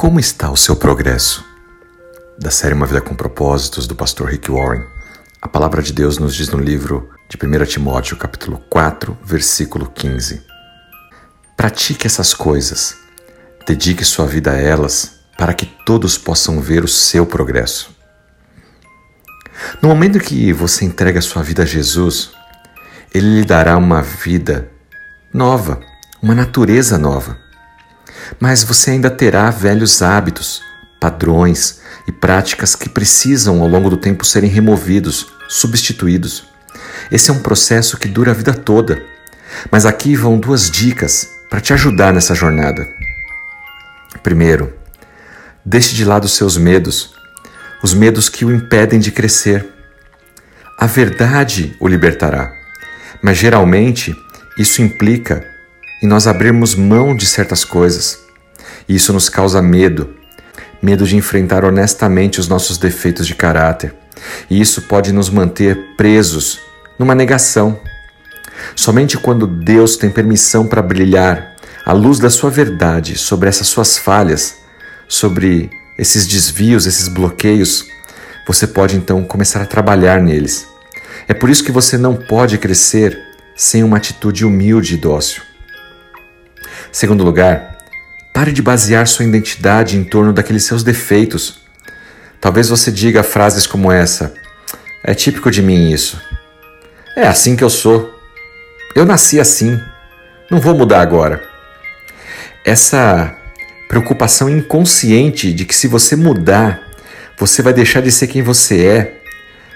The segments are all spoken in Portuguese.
Como está o seu progresso? Da série Uma Vida com Propósitos, do pastor Rick Warren, a palavra de Deus nos diz no livro de 1 Timóteo, capítulo 4, versículo 15. Pratique essas coisas, dedique sua vida a elas, para que todos possam ver o seu progresso. No momento que você entrega sua vida a Jesus, Ele lhe dará uma vida nova, uma natureza nova mas você ainda terá velhos hábitos, padrões e práticas que precisam ao longo do tempo serem removidos, substituídos. Esse é um processo que dura a vida toda. Mas aqui vão duas dicas para te ajudar nessa jornada. Primeiro, deixe de lado seus medos, os medos que o impedem de crescer. A verdade o libertará, mas geralmente isso implica em nós abrirmos mão de certas coisas. E isso nos causa medo, medo de enfrentar honestamente os nossos defeitos de caráter. E isso pode nos manter presos numa negação. Somente quando Deus tem permissão para brilhar a luz da sua verdade sobre essas suas falhas, sobre esses desvios, esses bloqueios, você pode então começar a trabalhar neles. É por isso que você não pode crescer sem uma atitude humilde e dócil. Segundo lugar, pare de basear sua identidade em torno daqueles seus defeitos. Talvez você diga frases como essa: É típico de mim isso. É assim que eu sou. Eu nasci assim. Não vou mudar agora. Essa preocupação inconsciente de que se você mudar, você vai deixar de ser quem você é,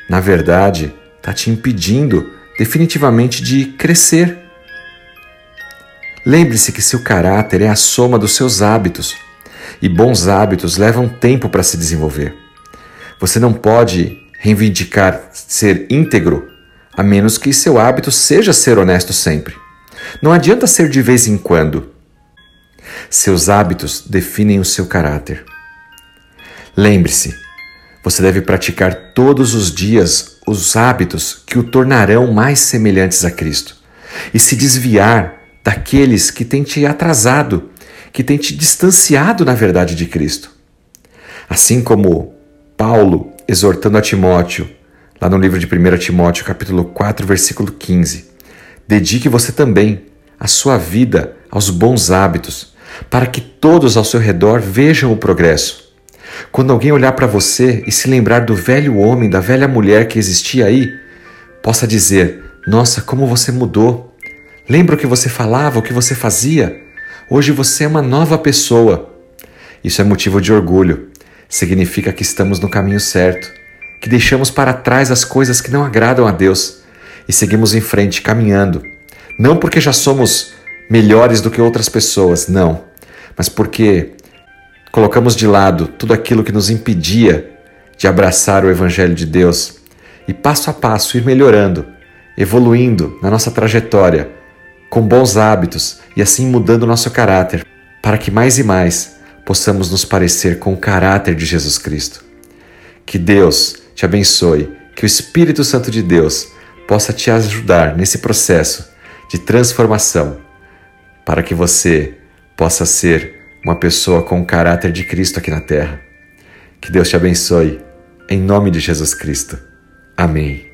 na verdade, está te impedindo definitivamente de crescer. Lembre-se que seu caráter é a soma dos seus hábitos, e bons hábitos levam tempo para se desenvolver. Você não pode reivindicar ser íntegro a menos que seu hábito seja ser honesto sempre. Não adianta ser de vez em quando. Seus hábitos definem o seu caráter. Lembre-se, você deve praticar todos os dias os hábitos que o tornarão mais semelhantes a Cristo e se desviar daqueles que têm te atrasado, que têm te distanciado na verdade de Cristo. Assim como Paulo exortando a Timóteo, lá no livro de 1 Timóteo, capítulo 4, versículo 15, dedique você também a sua vida aos bons hábitos, para que todos ao seu redor vejam o progresso. Quando alguém olhar para você e se lembrar do velho homem, da velha mulher que existia aí, possa dizer: Nossa, como você mudou! Lembra o que você falava, o que você fazia? Hoje você é uma nova pessoa. Isso é motivo de orgulho. Significa que estamos no caminho certo, que deixamos para trás as coisas que não agradam a Deus e seguimos em frente caminhando. Não porque já somos melhores do que outras pessoas, não, mas porque colocamos de lado tudo aquilo que nos impedia de abraçar o Evangelho de Deus e passo a passo ir melhorando, evoluindo na nossa trajetória com bons hábitos e assim mudando nosso caráter, para que mais e mais possamos nos parecer com o caráter de Jesus Cristo. Que Deus te abençoe, que o Espírito Santo de Deus possa te ajudar nesse processo de transformação, para que você possa ser uma pessoa com o caráter de Cristo aqui na terra. Que Deus te abençoe, em nome de Jesus Cristo. Amém.